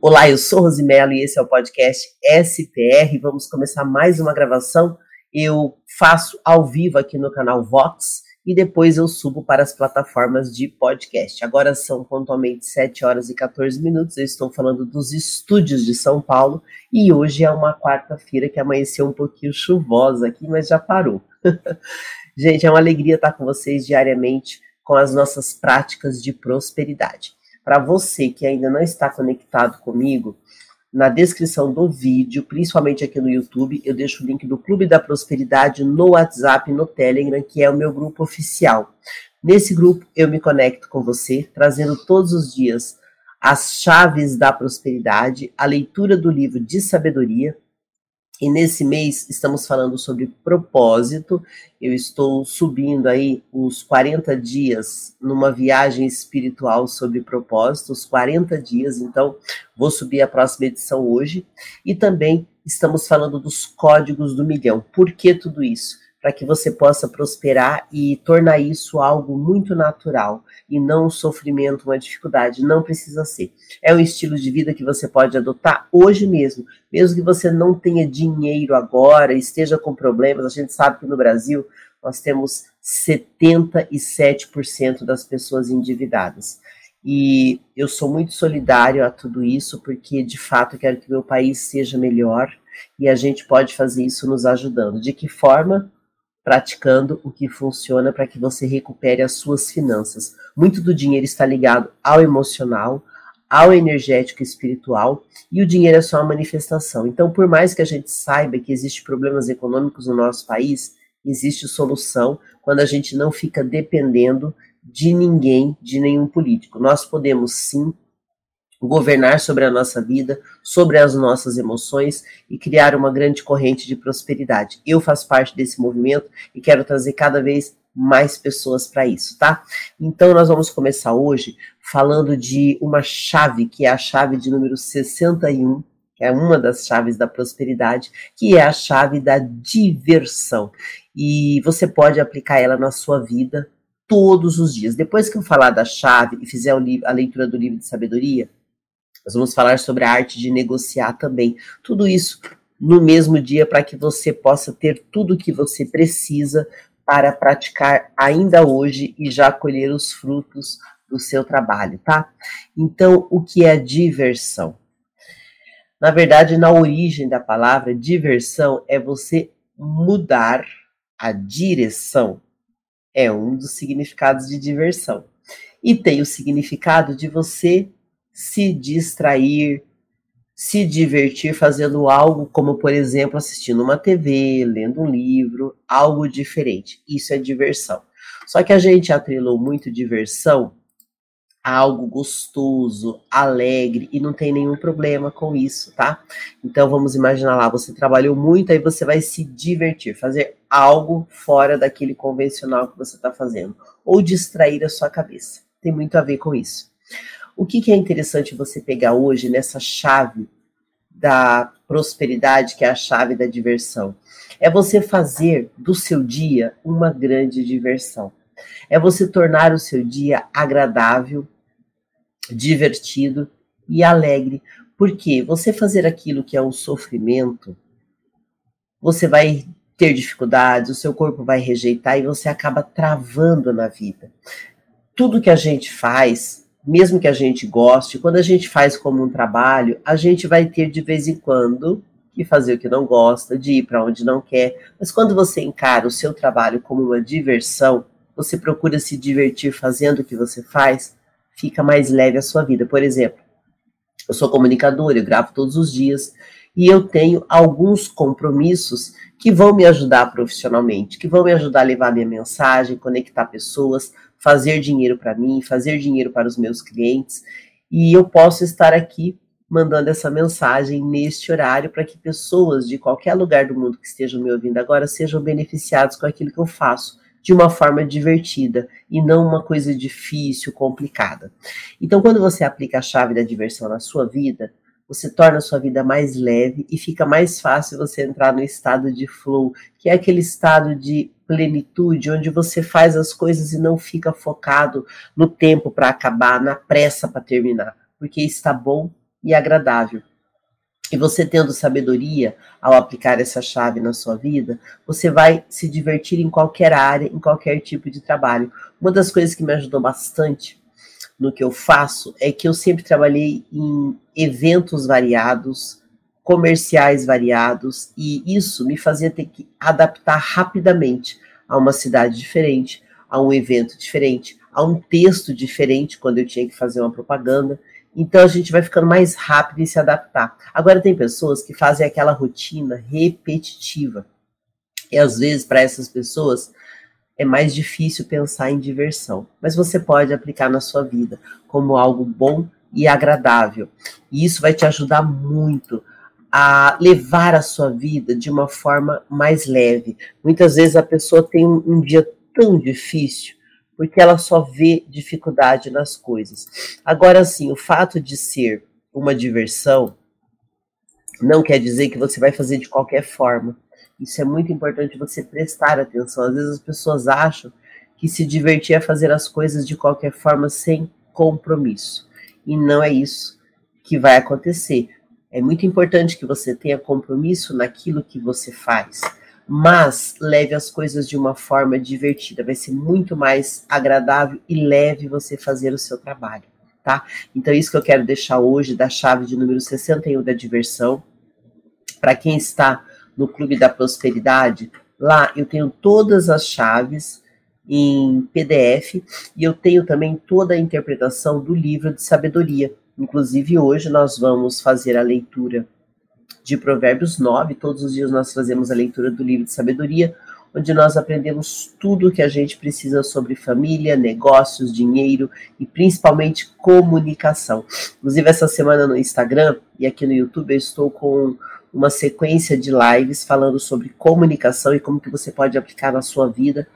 Olá, eu sou Rosimelo e esse é o podcast SPR. Vamos começar mais uma gravação. Eu faço ao vivo aqui no canal Vox e depois eu subo para as plataformas de podcast. Agora são pontualmente 7 horas e 14 minutos. Eu estou falando dos estúdios de São Paulo e hoje é uma quarta-feira que amanheceu um pouquinho chuvosa aqui, mas já parou. Gente, é uma alegria estar com vocês diariamente com as nossas práticas de prosperidade. Para você que ainda não está conectado comigo, na descrição do vídeo, principalmente aqui no YouTube, eu deixo o link do Clube da Prosperidade no WhatsApp, no Telegram, que é o meu grupo oficial. Nesse grupo eu me conecto com você, trazendo todos os dias as chaves da prosperidade, a leitura do livro de sabedoria, e nesse mês estamos falando sobre propósito. Eu estou subindo aí os 40 dias numa viagem espiritual sobre propósito, os 40 dias, então vou subir a próxima edição hoje. E também estamos falando dos códigos do milhão. Por que tudo isso? Para que você possa prosperar e tornar isso algo muito natural e não um sofrimento, uma dificuldade. Não precisa ser. É um estilo de vida que você pode adotar hoje mesmo, mesmo que você não tenha dinheiro agora, esteja com problemas. A gente sabe que no Brasil nós temos 77% das pessoas endividadas. E eu sou muito solidário a tudo isso, porque de fato eu quero que meu país seja melhor e a gente pode fazer isso nos ajudando. De que forma? Praticando o que funciona para que você recupere as suas finanças. Muito do dinheiro está ligado ao emocional, ao energético e espiritual, e o dinheiro é só uma manifestação. Então, por mais que a gente saiba que existem problemas econômicos no nosso país, existe solução quando a gente não fica dependendo de ninguém, de nenhum político. Nós podemos sim governar sobre a nossa vida, sobre as nossas emoções e criar uma grande corrente de prosperidade. Eu faço parte desse movimento e quero trazer cada vez mais pessoas para isso, tá? Então nós vamos começar hoje falando de uma chave que é a chave de número 61, que é uma das chaves da prosperidade, que é a chave da diversão. E você pode aplicar ela na sua vida todos os dias. Depois que eu falar da chave e fizer a leitura do livro de sabedoria, nós vamos falar sobre a arte de negociar também. Tudo isso no mesmo dia para que você possa ter tudo o que você precisa para praticar ainda hoje e já colher os frutos do seu trabalho, tá? Então, o que é diversão? Na verdade, na origem da palavra, diversão é você mudar a direção. É um dos significados de diversão. E tem o significado de você se distrair, se divertir fazendo algo como, por exemplo, assistindo uma TV, lendo um livro, algo diferente. Isso é diversão. Só que a gente atrelou muito diversão a algo gostoso, alegre e não tem nenhum problema com isso, tá? Então vamos imaginar lá, você trabalhou muito, aí você vai se divertir, fazer algo fora daquele convencional que você está fazendo, ou distrair a sua cabeça. Tem muito a ver com isso. O que, que é interessante você pegar hoje nessa chave da prosperidade, que é a chave da diversão? É você fazer do seu dia uma grande diversão. É você tornar o seu dia agradável, divertido e alegre. Porque você fazer aquilo que é um sofrimento, você vai ter dificuldades, o seu corpo vai rejeitar e você acaba travando na vida. Tudo que a gente faz mesmo que a gente goste, quando a gente faz como um trabalho, a gente vai ter de vez em quando que fazer o que não gosta, de ir para onde não quer. Mas quando você encara o seu trabalho como uma diversão, você procura se divertir fazendo o que você faz, fica mais leve a sua vida. Por exemplo, eu sou comunicadora, eu gravo todos os dias e eu tenho alguns compromissos que vão me ajudar profissionalmente, que vão me ajudar a levar minha mensagem, conectar pessoas, fazer dinheiro para mim, fazer dinheiro para os meus clientes, e eu posso estar aqui mandando essa mensagem neste horário para que pessoas de qualquer lugar do mundo que estejam me ouvindo agora sejam beneficiados com aquilo que eu faço de uma forma divertida e não uma coisa difícil, complicada. Então, quando você aplica a chave da diversão na sua vida, você torna a sua vida mais leve e fica mais fácil você entrar no estado de flow, que é aquele estado de plenitude, onde você faz as coisas e não fica focado no tempo para acabar, na pressa para terminar, porque está bom e agradável. E você tendo sabedoria ao aplicar essa chave na sua vida, você vai se divertir em qualquer área, em qualquer tipo de trabalho. Uma das coisas que me ajudou bastante no que eu faço é que eu sempre trabalhei em eventos variados, comerciais variados, e isso me fazia ter que adaptar rapidamente a uma cidade diferente, a um evento diferente, a um texto diferente quando eu tinha que fazer uma propaganda. Então a gente vai ficando mais rápido em se adaptar. Agora tem pessoas que fazem aquela rotina repetitiva. E às vezes para essas pessoas é mais difícil pensar em diversão, mas você pode aplicar na sua vida como algo bom e agradável. E isso vai te ajudar muito a levar a sua vida de uma forma mais leve. Muitas vezes a pessoa tem um, dia tão difícil porque ela só vê dificuldade nas coisas. Agora sim, o fato de ser uma diversão não quer dizer que você vai fazer de qualquer forma. Isso é muito importante você prestar atenção. Às vezes as pessoas acham que se divertir é fazer as coisas de qualquer forma sem compromisso. E não é isso que vai acontecer. É muito importante que você tenha compromisso naquilo que você faz, mas leve as coisas de uma forma divertida. Vai ser muito mais agradável e leve você fazer o seu trabalho, tá? Então, isso que eu quero deixar hoje da chave de número 61 da diversão. Para quem está no Clube da Prosperidade, lá eu tenho todas as chaves em PDF e eu tenho também toda a interpretação do livro de sabedoria Inclusive, hoje nós vamos fazer a leitura de Provérbios 9. Todos os dias nós fazemos a leitura do livro de sabedoria, onde nós aprendemos tudo o que a gente precisa sobre família, negócios, dinheiro e principalmente comunicação. Inclusive, essa semana no Instagram e aqui no YouTube eu estou com uma sequência de lives falando sobre comunicação e como que você pode aplicar na sua vida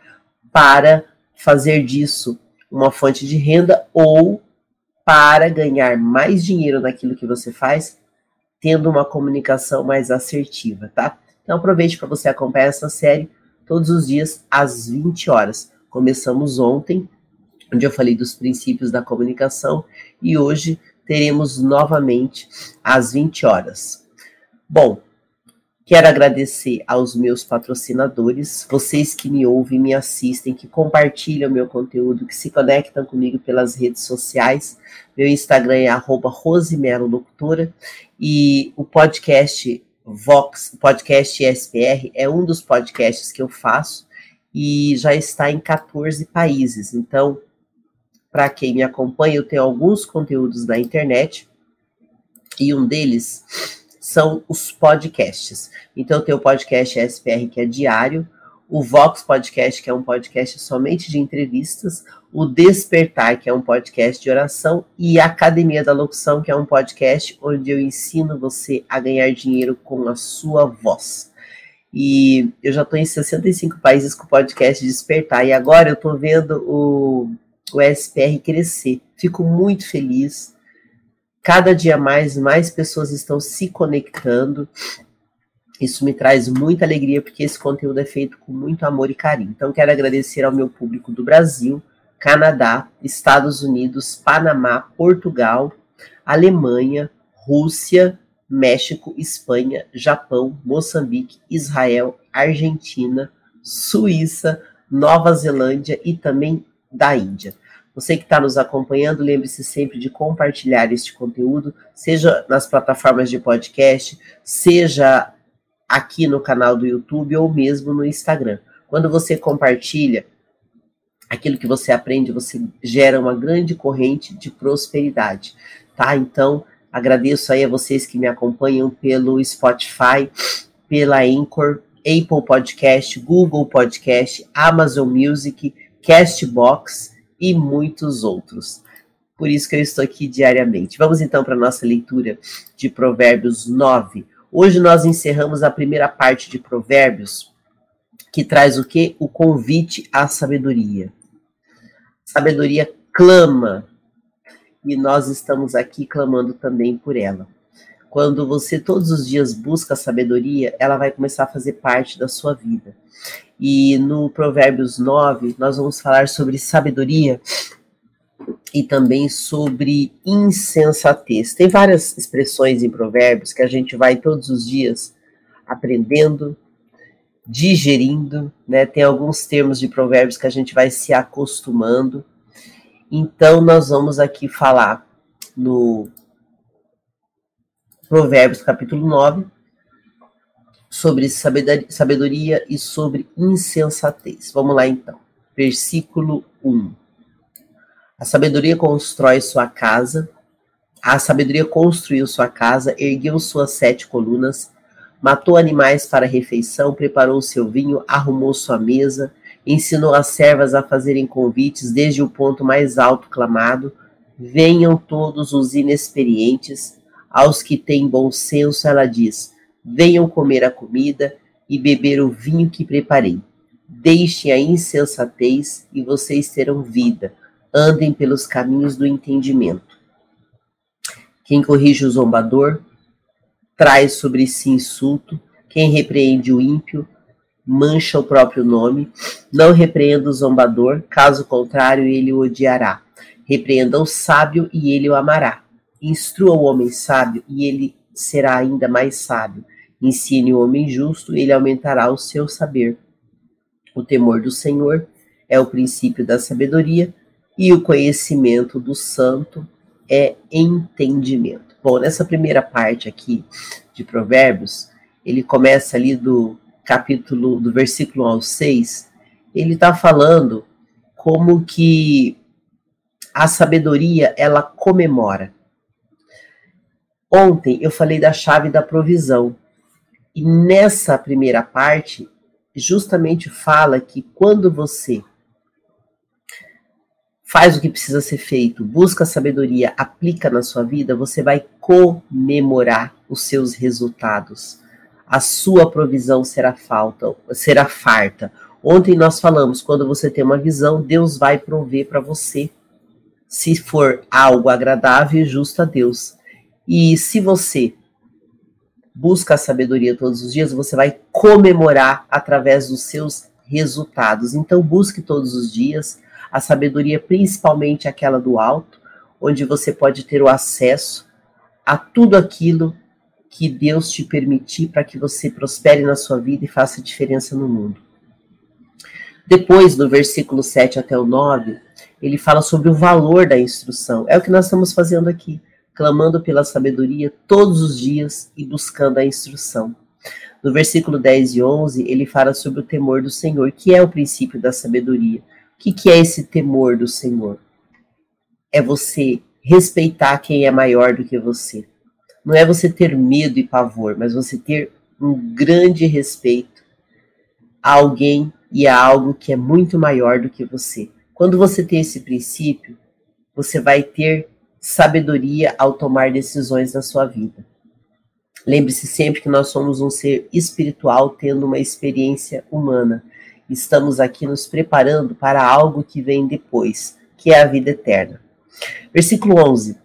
para fazer disso uma fonte de renda ou para ganhar mais dinheiro naquilo que você faz, tendo uma comunicação mais assertiva, tá? Então aproveite para você acompanhar essa série todos os dias às 20 horas. Começamos ontem, onde eu falei dos princípios da comunicação, e hoje teremos novamente às 20 horas. Bom, Quero agradecer aos meus patrocinadores, vocês que me ouvem, me assistem, que compartilham meu conteúdo, que se conectam comigo pelas redes sociais. Meu Instagram é @rosimelolocutora e o podcast Vox, podcast SPR é um dos podcasts que eu faço e já está em 14 países. Então, para quem me acompanha, eu tenho alguns conteúdos na internet e um deles são os podcasts. Então tem o podcast SPR, que é diário, o Vox Podcast, que é um podcast somente de entrevistas, o Despertar, que é um podcast de oração, e a Academia da Locução, que é um podcast onde eu ensino você a ganhar dinheiro com a sua voz. E eu já estou em 65 países com o podcast Despertar, e agora eu estou vendo o, o SPR crescer. Fico muito feliz Cada dia mais, mais pessoas estão se conectando. Isso me traz muita alegria, porque esse conteúdo é feito com muito amor e carinho. Então, quero agradecer ao meu público do Brasil, Canadá, Estados Unidos, Panamá, Portugal, Alemanha, Rússia, México, Espanha, Japão, Moçambique, Israel, Argentina, Suíça, Nova Zelândia e também da Índia. Você que está nos acompanhando, lembre-se sempre de compartilhar este conteúdo, seja nas plataformas de podcast, seja aqui no canal do YouTube ou mesmo no Instagram. Quando você compartilha aquilo que você aprende, você gera uma grande corrente de prosperidade, tá? Então, agradeço aí a vocês que me acompanham pelo Spotify, pela Anchor, Apple Podcast, Google Podcast, Amazon Music, Castbox e muitos outros. Por isso que eu estou aqui diariamente. Vamos então para a nossa leitura de Provérbios 9. Hoje nós encerramos a primeira parte de Provérbios, que traz o que? O convite à sabedoria. Sabedoria clama, e nós estamos aqui clamando também por ela. Quando você todos os dias busca a sabedoria, ela vai começar a fazer parte da sua vida. E no Provérbios 9, nós vamos falar sobre sabedoria e também sobre insensatez. Tem várias expressões em provérbios que a gente vai todos os dias aprendendo, digerindo, né? Tem alguns termos de provérbios que a gente vai se acostumando. Então nós vamos aqui falar no Provérbios capítulo 9 sobre sabedoria e sobre insensatez. Vamos lá então. Versículo 1. A sabedoria constrói sua casa, a sabedoria construiu sua casa, ergueu suas sete colunas, matou animais para refeição, preparou seu vinho, arrumou sua mesa, ensinou as servas a fazerem convites desde o ponto mais alto clamado: Venham todos os inexperientes, aos que têm bom senso, ela diz: Venham comer a comida e beber o vinho que preparei. Deixem a insensatez e vocês terão vida andem pelos caminhos do entendimento. Quem corrige o zombador traz sobre si insulto, quem repreende o ímpio mancha o próprio nome. Não repreenda o zombador, caso contrário, ele o odiará. Repreenda o sábio e ele o amará. Instrua o homem sábio e ele será ainda mais sábio. Ensine o homem justo, ele aumentará o seu saber. O temor do Senhor é o princípio da sabedoria e o conhecimento do santo é entendimento. Bom, nessa primeira parte aqui de Provérbios, ele começa ali do capítulo, do versículo 1 ao 6, ele está falando como que a sabedoria ela comemora. Ontem eu falei da chave da provisão. E nessa primeira parte, justamente fala que quando você faz o que precisa ser feito, busca sabedoria, aplica na sua vida, você vai comemorar os seus resultados. A sua provisão será falta, será farta. Ontem nós falamos, quando você tem uma visão, Deus vai prover para você. Se for algo agradável e justo a Deus. E se você busca a sabedoria todos os dias, você vai comemorar através dos seus resultados. Então busque todos os dias a sabedoria, principalmente aquela do alto, onde você pode ter o acesso a tudo aquilo que Deus te permitir para que você prospere na sua vida e faça diferença no mundo. Depois, do versículo 7 até o 9, ele fala sobre o valor da instrução. É o que nós estamos fazendo aqui, clamando pela sabedoria todos os dias e buscando a instrução. No versículo 10 e 11, ele fala sobre o temor do Senhor, que é o princípio da sabedoria que, que é esse temor do Senhor? É você respeitar quem é maior do que você. Não é você ter medo e pavor, mas você ter um grande respeito a alguém e a algo que é muito maior do que você. Quando você tem esse princípio, você vai ter sabedoria ao tomar decisões na sua vida. Lembre-se sempre que nós somos um ser espiritual tendo uma experiência humana estamos aqui nos preparando para algo que vem depois, que é a vida eterna. Versículo 11: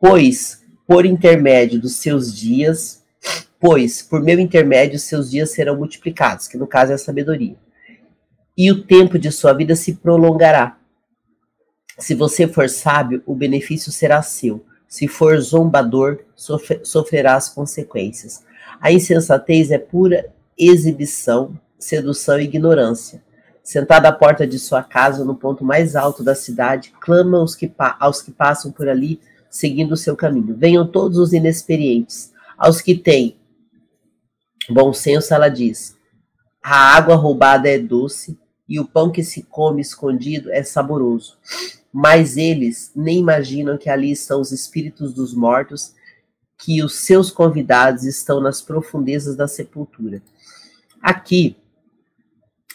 Pois, por intermédio dos seus dias, pois, por meu intermédio, seus dias serão multiplicados, que no caso é a sabedoria, e o tempo de sua vida se prolongará. Se você for sábio, o benefício será seu. Se for zombador, sofrerá as consequências. A insensatez é pura exibição sedução e ignorância. Sentada à porta de sua casa, no ponto mais alto da cidade, clama aos que, aos que passam por ali, seguindo o seu caminho. Venham todos os inexperientes. Aos que têm bom senso, ela diz: a água roubada é doce e o pão que se come escondido é saboroso. Mas eles nem imaginam que ali estão os espíritos dos mortos, que os seus convidados estão nas profundezas da sepultura. Aqui,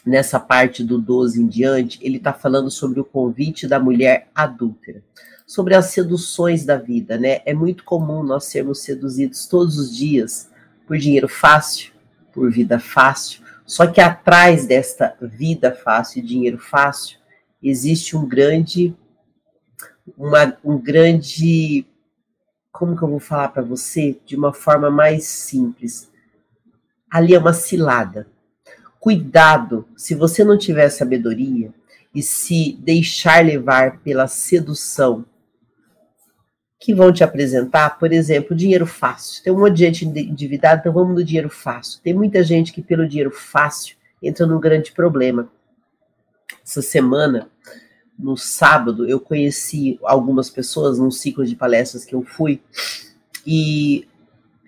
nessa parte do 12 em diante, ele está falando sobre o convite da mulher adúltera, sobre as seduções da vida, né? É muito comum nós sermos seduzidos todos os dias por dinheiro fácil, por vida fácil, só que atrás desta vida fácil e dinheiro fácil existe um grande uma, um grande como que eu vou falar para você de uma forma mais simples? Ali é uma cilada. Cuidado, se você não tiver sabedoria e se deixar levar pela sedução que vão te apresentar, por exemplo, dinheiro fácil. Tem um monte de gente endividada, então vamos no dinheiro fácil. Tem muita gente que, pelo dinheiro fácil, entra num grande problema. Essa semana, no sábado, eu conheci algumas pessoas num ciclo de palestras que eu fui e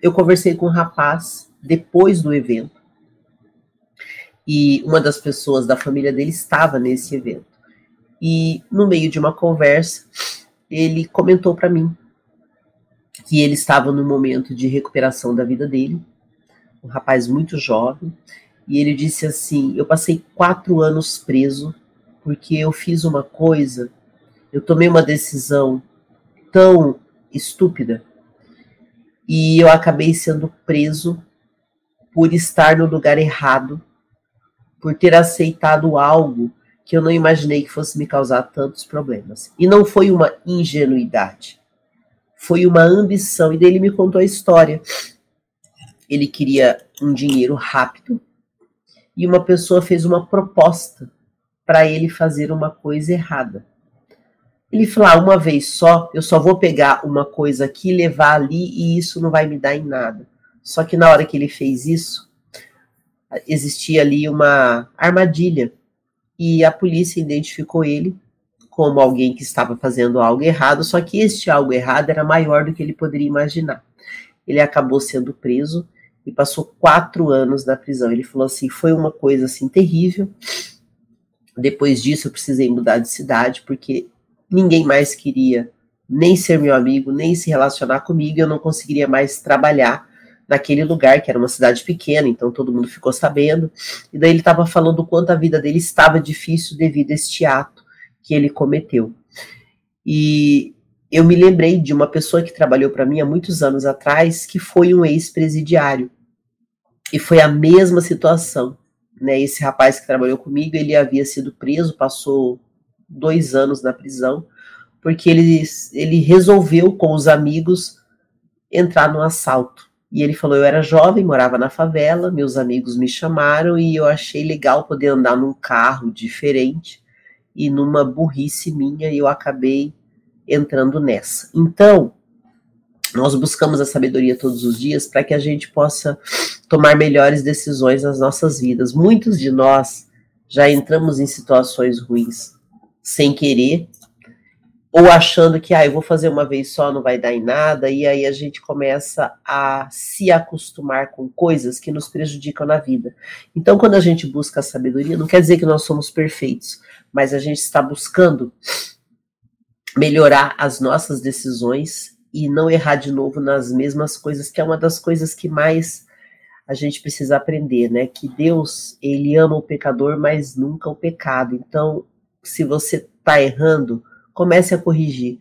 eu conversei com um rapaz depois do evento. E uma das pessoas da família dele estava nesse evento. E no meio de uma conversa, ele comentou para mim que ele estava no momento de recuperação da vida dele, um rapaz muito jovem, e ele disse assim: Eu passei quatro anos preso porque eu fiz uma coisa, eu tomei uma decisão tão estúpida e eu acabei sendo preso por estar no lugar errado, por ter aceitado algo que eu não imaginei que fosse me causar tantos problemas. E não foi uma ingenuidade foi uma ambição. E daí ele me contou a história. Ele queria um dinheiro rápido e uma pessoa fez uma proposta para ele fazer uma coisa errada. Ele falou: ah, uma vez só, eu só vou pegar uma coisa aqui, levar ali e isso não vai me dar em nada. Só que na hora que ele fez isso, existia ali uma armadilha e a polícia identificou ele como alguém que estava fazendo algo errado, só que este algo errado era maior do que ele poderia imaginar. Ele acabou sendo preso e passou quatro anos na prisão. Ele falou assim: foi uma coisa assim terrível. Depois disso, eu precisei mudar de cidade porque ninguém mais queria nem ser meu amigo, nem se relacionar comigo. Eu não conseguiria mais trabalhar naquele lugar, que era uma cidade pequena, então todo mundo ficou sabendo. E daí ele estava falando o quanto a vida dele estava difícil devido a este ato que ele cometeu. E eu me lembrei de uma pessoa que trabalhou para mim há muitos anos atrás, que foi um ex-presidiário. E foi a mesma situação. Né? Esse rapaz que trabalhou comigo, ele havia sido preso, passou dois anos na prisão, porque ele, ele resolveu com os amigos entrar no assalto. E ele falou: Eu era jovem, morava na favela, meus amigos me chamaram e eu achei legal poder andar num carro diferente e numa burrice minha eu acabei entrando nessa. Então, nós buscamos a sabedoria todos os dias para que a gente possa tomar melhores decisões nas nossas vidas. Muitos de nós já entramos em situações ruins sem querer, ou achando que ah, eu vou fazer uma vez só, não vai dar em nada, e aí a gente começa a se acostumar com coisas que nos prejudicam na vida. Então, quando a gente busca a sabedoria, não quer dizer que nós somos perfeitos, mas a gente está buscando melhorar as nossas decisões e não errar de novo nas mesmas coisas, que é uma das coisas que mais a gente precisa aprender, né? Que Deus, ele ama o pecador, mas nunca o pecado. Então, se você está errando, comece a corrigir.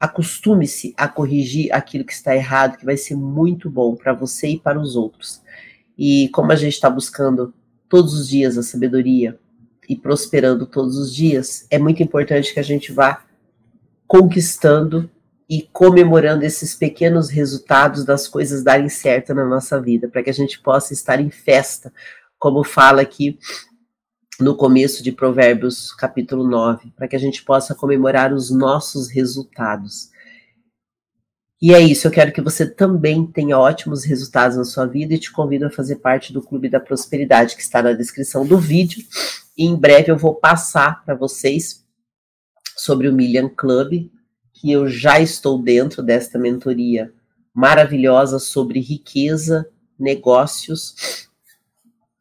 Acostume-se a corrigir aquilo que está errado, que vai ser muito bom para você e para os outros. E como a gente está buscando todos os dias a sabedoria, e prosperando todos os dias, é muito importante que a gente vá conquistando e comemorando esses pequenos resultados das coisas darem certo na nossa vida, para que a gente possa estar em festa, como fala aqui no começo de Provérbios, capítulo 9, para que a gente possa comemorar os nossos resultados. E é isso, eu quero que você também tenha ótimos resultados na sua vida e te convido a fazer parte do Clube da Prosperidade, que está na descrição do vídeo. E em breve eu vou passar para vocês sobre o Million Club, que eu já estou dentro desta mentoria maravilhosa sobre riqueza, negócios,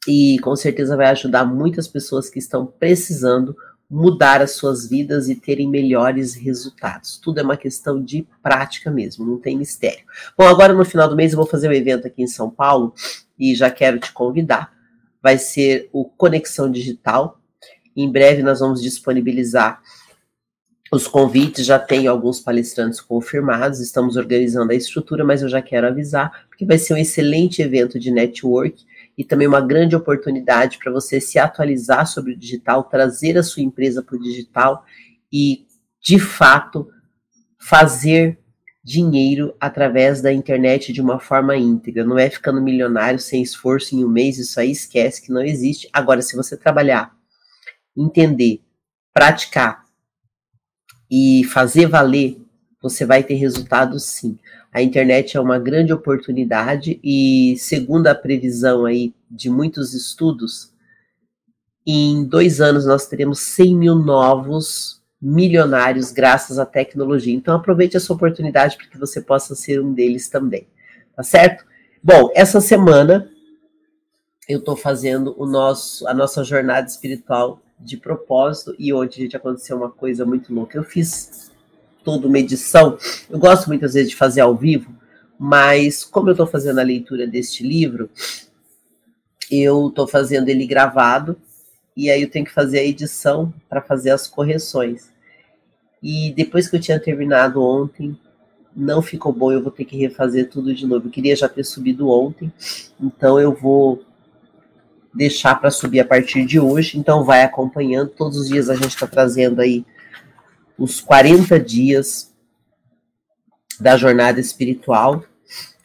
e com certeza vai ajudar muitas pessoas que estão precisando mudar as suas vidas e terem melhores resultados. Tudo é uma questão de prática mesmo, não tem mistério. Bom, agora no final do mês eu vou fazer um evento aqui em São Paulo e já quero te convidar. Vai ser o Conexão Digital. Em breve nós vamos disponibilizar os convites, já tem alguns palestrantes confirmados, estamos organizando a estrutura, mas eu já quero avisar, porque vai ser um excelente evento de network e também uma grande oportunidade para você se atualizar sobre o digital, trazer a sua empresa para o digital e, de fato, fazer dinheiro através da internet de uma forma íntegra. Não é ficando milionário sem esforço em um mês, isso aí esquece que não existe. Agora, se você trabalhar, entender praticar e fazer valer, você vai ter resultados sim. A internet é uma grande oportunidade e, segundo a previsão aí de muitos estudos, em dois anos nós teremos 100 mil novos milionários graças à tecnologia. Então aproveite essa oportunidade para que você possa ser um deles também, tá certo? Bom, essa semana eu estou fazendo o nosso, a nossa jornada espiritual de propósito e hoje, gente, aconteceu uma coisa muito louca. Eu fiz toda uma edição. Eu gosto muitas vezes de fazer ao vivo, mas como eu estou fazendo a leitura deste livro, eu estou fazendo ele gravado e aí eu tenho que fazer a edição para fazer as correções. E depois que eu tinha terminado ontem, não ficou bom, eu vou ter que refazer tudo de novo. Eu queria já ter subido ontem, então eu vou deixar para subir a partir de hoje. Então vai acompanhando. Todos os dias a gente está trazendo aí os 40 dias da jornada espiritual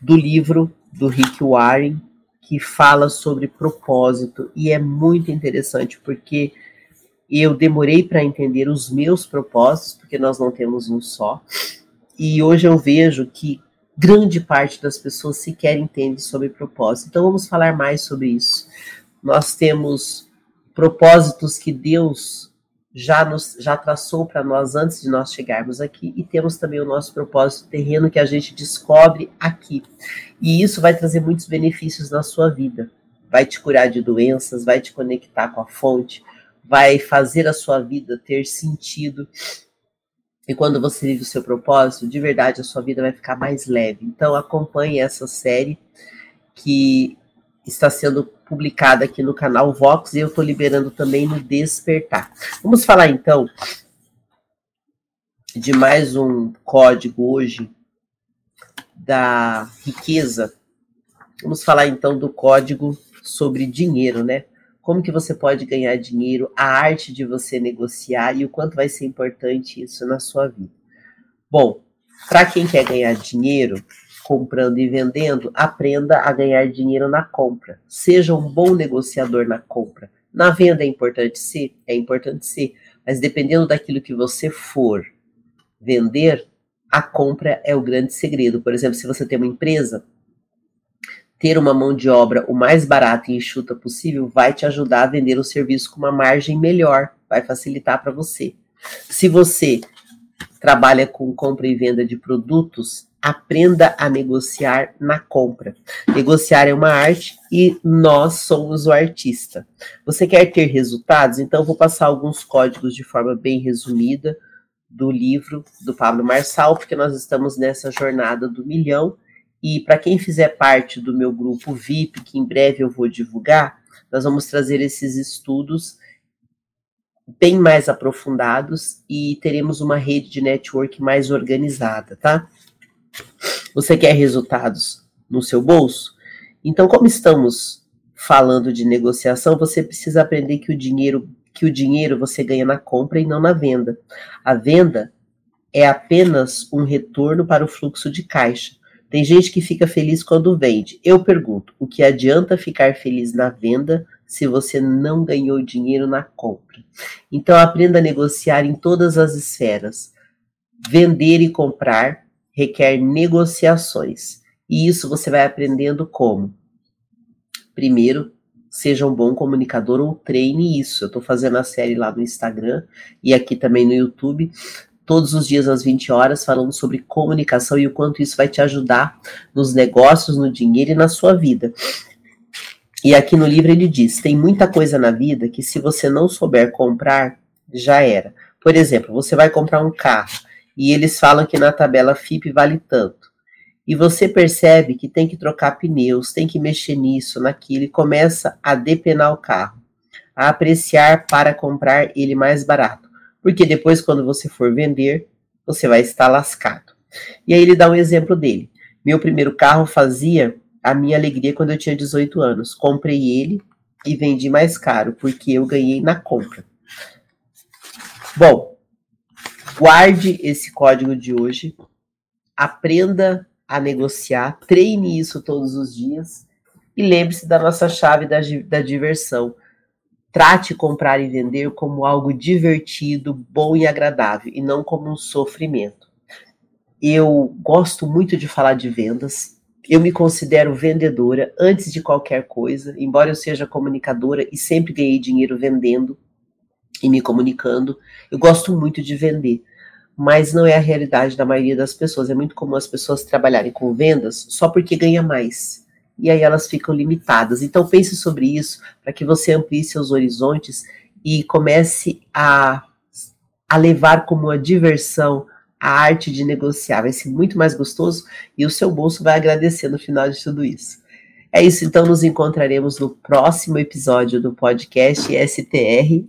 do livro do Rick Warren, que fala sobre propósito e é muito interessante porque eu demorei para entender os meus propósitos, porque nós não temos um só. E hoje eu vejo que grande parte das pessoas sequer entende sobre propósito. Então vamos falar mais sobre isso. Nós temos propósitos que Deus já nos já traçou para nós antes de nós chegarmos aqui e temos também o nosso propósito terreno que a gente descobre aqui. E isso vai trazer muitos benefícios na sua vida. Vai te curar de doenças, vai te conectar com a fonte, vai fazer a sua vida ter sentido. E quando você vive o seu propósito, de verdade a sua vida vai ficar mais leve. Então acompanhe essa série que está sendo publicada aqui no canal Vox e eu estou liberando também no Despertar. Vamos falar então de mais um código hoje da riqueza. Vamos falar então do código sobre dinheiro, né? Como que você pode ganhar dinheiro, a arte de você negociar e o quanto vai ser importante isso na sua vida. Bom, para quem quer ganhar dinheiro, comprando e vendendo, aprenda a ganhar dinheiro na compra. Seja um bom negociador na compra. Na venda é importante ser? É importante ser. Mas dependendo daquilo que você for vender, a compra é o grande segredo. Por exemplo, se você tem uma empresa, ter uma mão de obra o mais barata e enxuta possível vai te ajudar a vender o serviço com uma margem melhor, vai facilitar para você. Se você trabalha com compra e venda de produtos, aprenda a negociar na compra. Negociar é uma arte e nós somos o artista. Você quer ter resultados? Então vou passar alguns códigos de forma bem resumida do livro do Pablo Marçal, porque nós estamos nessa jornada do milhão. E para quem fizer parte do meu grupo VIP, que em breve eu vou divulgar, nós vamos trazer esses estudos bem mais aprofundados e teremos uma rede de network mais organizada, tá? Você quer resultados no seu bolso? Então, como estamos falando de negociação, você precisa aprender que o dinheiro que o dinheiro você ganha na compra e não na venda. A venda é apenas um retorno para o fluxo de caixa. Tem gente que fica feliz quando vende. Eu pergunto, o que adianta ficar feliz na venda se você não ganhou dinheiro na compra? Então aprenda a negociar em todas as esferas. Vender e comprar requer negociações. E isso você vai aprendendo como? Primeiro, seja um bom comunicador ou treine isso. Eu estou fazendo a série lá no Instagram e aqui também no YouTube, todos os dias às 20 horas, falando sobre comunicação e o quanto isso vai te ajudar nos negócios, no dinheiro e na sua vida. E aqui no livro ele diz: tem muita coisa na vida que se você não souber comprar, já era. Por exemplo, você vai comprar um carro e eles falam que na tabela FIP vale tanto. E você percebe que tem que trocar pneus, tem que mexer nisso, naquilo, e começa a depenar o carro, a apreciar para comprar ele mais barato. Porque depois, quando você for vender, você vai estar lascado. E aí ele dá um exemplo dele. Meu primeiro carro fazia a minha alegria quando eu tinha 18 anos. Comprei ele e vendi mais caro, porque eu ganhei na compra. Bom, Guarde esse código de hoje, aprenda a negociar, treine isso todos os dias e lembre-se da nossa chave da, da diversão. Trate comprar e vender como algo divertido, bom e agradável, e não como um sofrimento. Eu gosto muito de falar de vendas. Eu me considero vendedora antes de qualquer coisa, embora eu seja comunicadora e sempre ganhei dinheiro vendendo e me comunicando. Eu gosto muito de vender, mas não é a realidade da maioria das pessoas. É muito comum as pessoas trabalharem com vendas só porque ganha mais. E aí elas ficam limitadas. Então pense sobre isso para que você amplie seus horizontes e comece a, a levar como uma diversão a arte de negociar. Vai ser muito mais gostoso e o seu bolso vai agradecer no final de tudo isso. É isso, então nos encontraremos no próximo episódio do podcast STR